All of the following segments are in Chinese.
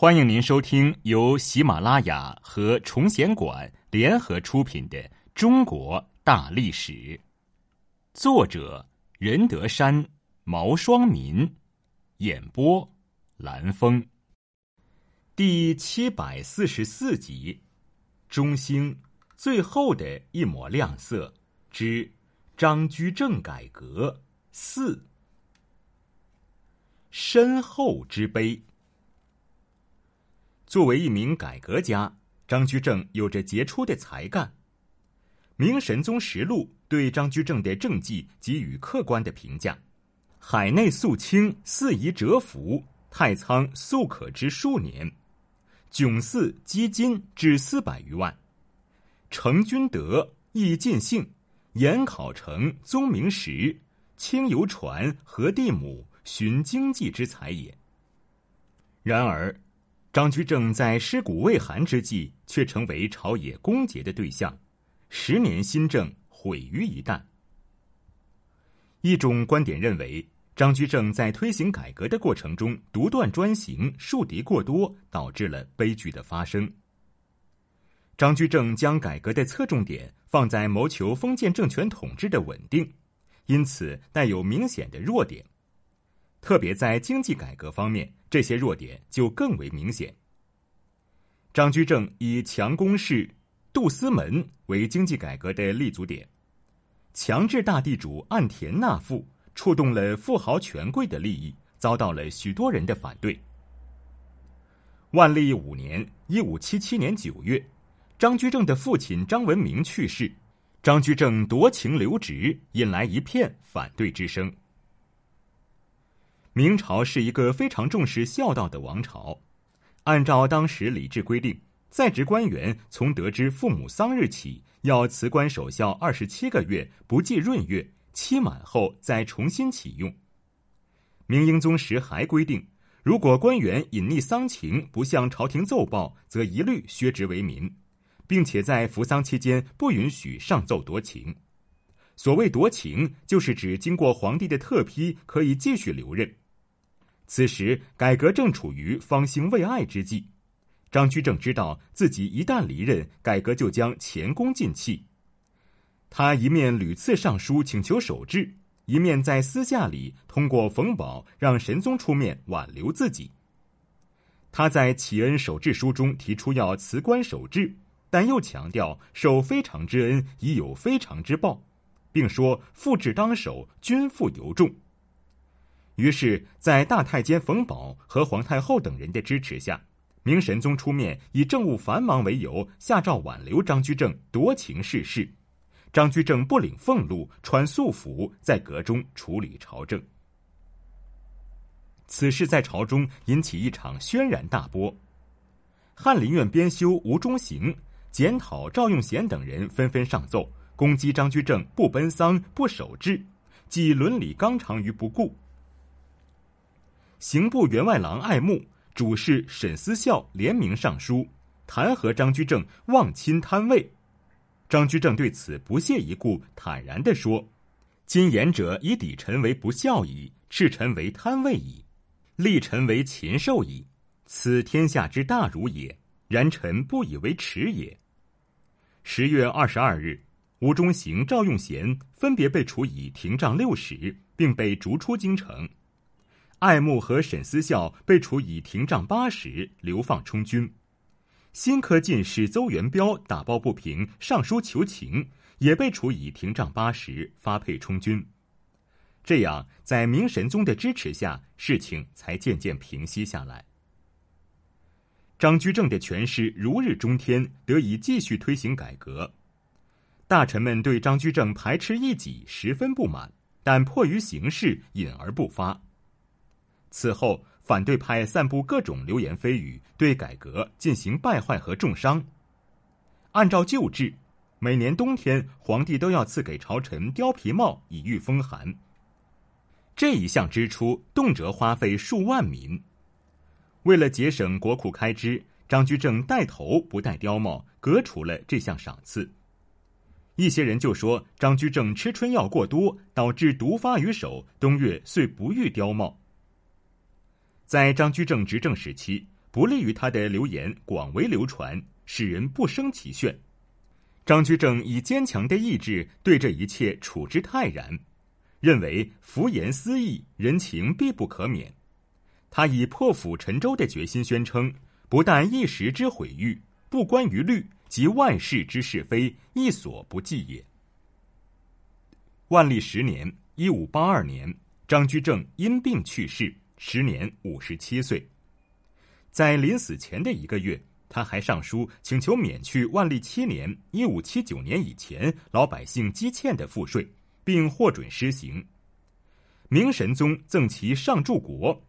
欢迎您收听由喜马拉雅和崇贤馆联合出品的《中国大历史》，作者任德山、毛双民，演播蓝峰，第七百四十四集，中兴最后的一抹亮色之张居正改革四，身后之悲。作为一名改革家，张居正有着杰出的才干。《明神宗实录》对张居正的政绩给予客观的评价：海内肃清，四夷蛰伏；太仓粟可知数年，迥祀积金至四百余万。成君德，亦尽兴，研考成，宗明实，轻游船，和地母，寻经济之才也。然而。张居正在尸骨未寒之际，却成为朝野攻讦的对象，十年新政毁于一旦。一种观点认为，张居正在推行改革的过程中独断专行、树敌过多，导致了悲剧的发生。张居正将改革的侧重点放在谋求封建政权统治的稳定，因此带有明显的弱点。特别在经济改革方面，这些弱点就更为明显。张居正以强攻势、杜私门为经济改革的立足点，强制大地主按田纳赋，触动了富豪权贵的利益，遭到了许多人的反对。万历五年（一五七七年九月），张居正的父亲张文明去世，张居正夺情留职，引来一片反对之声。明朝是一个非常重视孝道的王朝，按照当时礼制规定，在职官员从得知父母丧日起，要辞官守孝二十七个月，不计闰月，期满后再重新启用。明英宗时还规定，如果官员隐匿丧情，不向朝廷奏报，则一律削职为民，并且在服丧期间不允许上奏夺情。所谓夺情，就是指经过皇帝的特批，可以继续留任。此时改革正处于方兴未艾之际，张居正知道自己一旦离任，改革就将前功尽弃。他一面屡次上书请求守制，一面在私下里通过冯保让神宗出面挽留自己。他在启恩守制书中提出要辞官守制，但又强调受非常之恩已有非常之报，并说复制当守，君父尤重。于是，在大太监冯保和皇太后等人的支持下，明神宗出面以政务繁忙为由，下诏挽留张居正夺情逝世。张居正不领俸禄，穿素服，在阁中处理朝政。此事在朝中引起一场轩然大波。翰林院编修吴中行、检讨赵用贤等人纷纷上奏，攻击张居正不奔丧、不守制，即伦理纲常于不顾。刑部员外郎爱慕、主事沈思孝联名上书，弹劾张居正妄亲贪位。张居正对此不屑一顾，坦然地说：“今言者以抵臣为不孝矣，斥臣为贪位矣，立臣为禽兽矣。此天下之大辱也。然臣不以为耻也。”十月二十二日，吴中行、赵用贤分别被处以廷杖六十，并被逐出京城。爱慕和沈思孝被处以廷杖八十，流放充军。新科进士邹元标打抱不平，上书求情，也被处以廷杖八十，发配充军。这样，在明神宗的支持下，事情才渐渐平息下来。张居正的权势如日中天，得以继续推行改革。大臣们对张居正排斥异己十分不满，但迫于形势，隐而不发。此后，反对派散布各种流言蜚语，对改革进行败坏和重伤。按照旧制，每年冬天，皇帝都要赐给朝臣貂皮帽以御风寒。这一项支出动辄花费数万民。为了节省国库开支，张居正带头不戴貂帽，革除了这项赏赐。一些人就说张居正吃春药过多，导致毒发于手，冬月遂不御貂帽。在张居正执政时期，不利于他的流言广为流传，使人不生其炫。张居正以坚强的意志对这一切处之泰然，认为浮言私议，人情必不可免。他以破釜沉舟的决心宣称：不但一时之毁誉，不关于律，及万世之是非，亦所不计也。万历十年（一五八二年），张居正因病去世，时年五十七岁。在临死前的一个月，他还上书请求免去万历七年（一五七九年）以前老百姓积欠的赋税，并获准施行。明神宗赠其上柱国，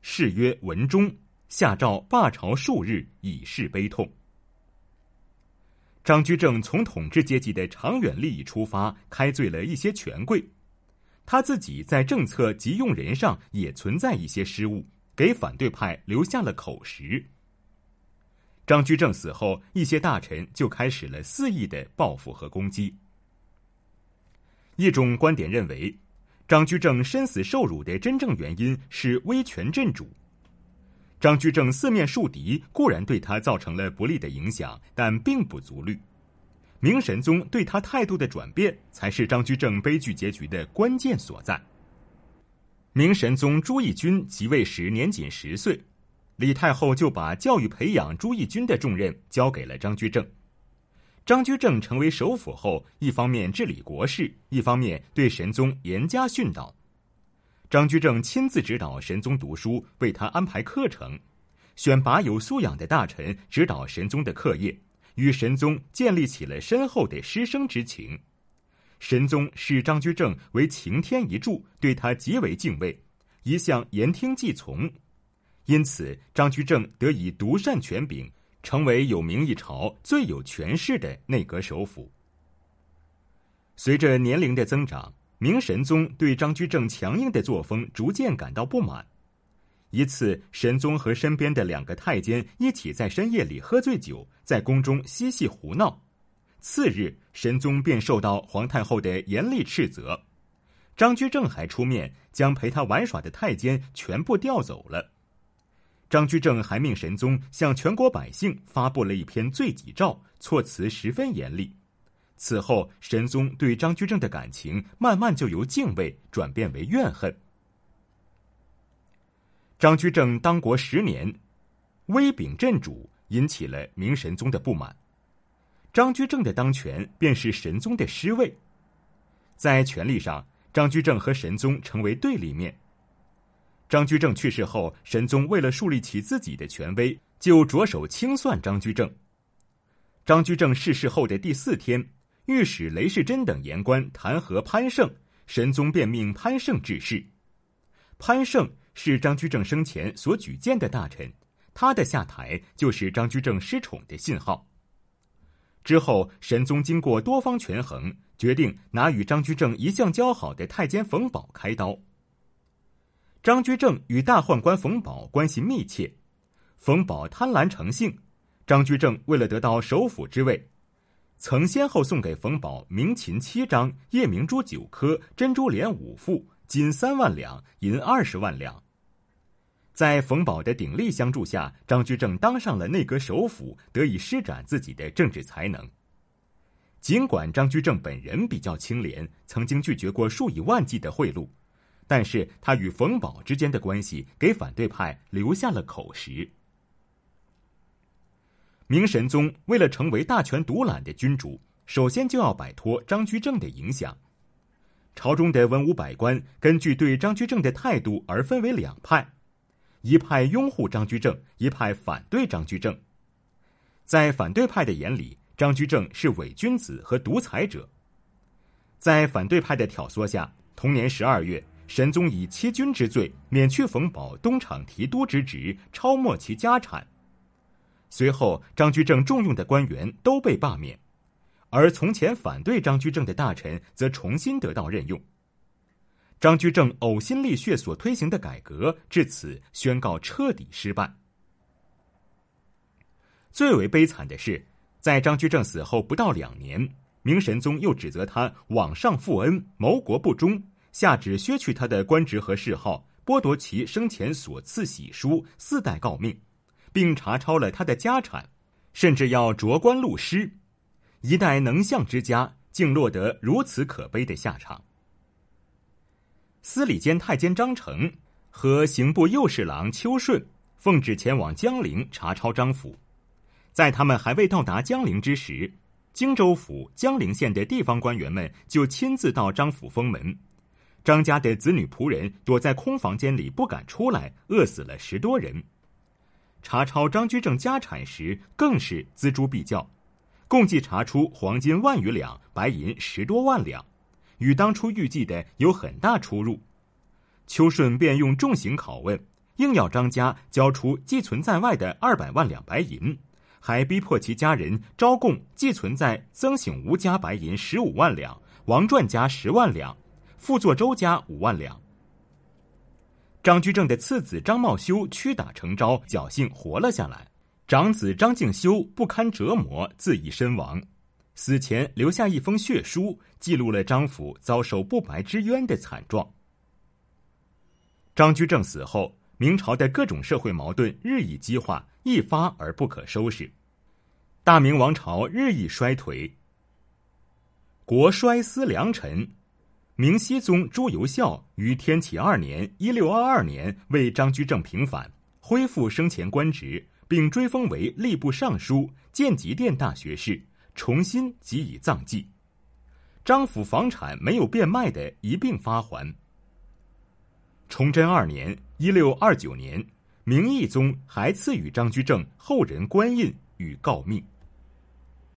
谥曰文忠，下诏罢朝数日，以示悲痛。张居正从统治阶级的长远利益出发，开罪了一些权贵；他自己在政策及用人上也存在一些失误，给反对派留下了口实。张居正死后，一些大臣就开始了肆意的报复和攻击。一种观点认为，张居正身死受辱的真正原因是威权镇主。张居正四面树敌，固然对他造成了不利的影响，但并不足虑。明神宗对他态度的转变，才是张居正悲剧结局的关键所在。明神宗朱翊钧即位时年仅十岁，李太后就把教育培养朱翊钧的重任交给了张居正。张居正成为首辅后，一方面治理国事，一方面对神宗严加训导。张居正亲自指导神宗读书，为他安排课程，选拔有素养的大臣指导神宗的课业，与神宗建立起了深厚的师生之情。神宗视张居正为擎天一柱，对他极为敬畏，一向言听计从。因此，张居正得以独善权柄，成为有名一朝、最有权势的内阁首辅。随着年龄的增长。明神宗对张居正强硬的作风逐渐感到不满。一次，神宗和身边的两个太监一起在深夜里喝醉酒，在宫中嬉戏胡闹。次日，神宗便受到皇太后的严厉斥责。张居正还出面将陪他玩耍的太监全部调走了。张居正还命神宗向全国百姓发布了一篇罪己诏，措辞十分严厉。此后，神宗对张居正的感情慢慢就由敬畏转变为怨恨。张居正当国十年，威秉镇主，引起了明神宗的不满。张居正的当权便是神宗的失位，在权力上，张居正和神宗成为对立面。张居正去世后，神宗为了树立起自己的权威，就着手清算张居正。张居正逝世后的第四天。御史雷士珍等言官弹劾潘盛，神宗便命潘盛致仕。潘盛是张居正生前所举荐的大臣，他的下台就是张居正失宠的信号。之后，神宗经过多方权衡，决定拿与张居正一向交好的太监冯保开刀。张居正与大宦官冯保关系密切，冯保贪婪成性，张居正为了得到首辅之位。曾先后送给冯保明琴七张、夜明珠九颗、珍珠帘五副，金三万两，银二十万两。在冯保的鼎力相助下，张居正当上了内阁首辅，得以施展自己的政治才能。尽管张居正本人比较清廉，曾经拒绝过数以万计的贿赂，但是他与冯保之间的关系给反对派留下了口实。明神宗为了成为大权独揽的君主，首先就要摆脱张居正的影响。朝中的文武百官根据对张居正的态度而分为两派：一派拥护张居正，一派反对张居正。在反对派的眼里，张居正是伪君子和独裁者。在反对派的挑唆下，同年十二月，神宗以欺君之罪免去冯保东厂提督之职，抄没其家产。随后，张居正重用的官员都被罢免，而从前反对张居正的大臣则重新得到任用。张居正呕心沥血所推行的改革，至此宣告彻底失败。最为悲惨的是，在张居正死后不到两年，明神宗又指责他枉上负恩、谋国不忠，下旨削去他的官职和谥号，剥夺其生前所赐玺书，四代诰命，并查抄了他的家产，甚至要着官录师。一代能相之家，竟落得如此可悲的下场。司礼监太监张成和刑部右侍郎邱顺奉旨前往江陵查抄张府，在他们还未到达江陵之时。荆州府江陵县的地方官员们就亲自到张府封门，张家的子女仆人躲在空房间里不敢出来，饿死了十多人。查抄张居正家产时，更是锱铢必较，共计查出黄金万余两，白银十多万两，与当初预计的有很大出入。邱顺便用重刑拷问，硬要张家交出寄存在外的二百万两白银。还逼迫其家人招供，寄存在曾醒吾家白银十五万两，王传家十万两，傅作周家五万两。张居正的次子张茂修屈打成招，侥幸活了下来。长子张敬修不堪折磨，自缢身亡。死前留下一封血书，记录了张府遭受不白之冤的惨状。张居正死后，明朝的各种社会矛盾日益激化。一发而不可收拾，大明王朝日益衰颓。国衰思良臣，明熹宗朱由校于天启二年（一六二二年）为张居正平反，恢复生前官职，并追封为吏部尚书、建极殿大学士，重新给予葬祭。张府房产没有变卖的一并发还。崇祯二年（一六二九年）。明义宗还赐予张居正后人官印与诰命。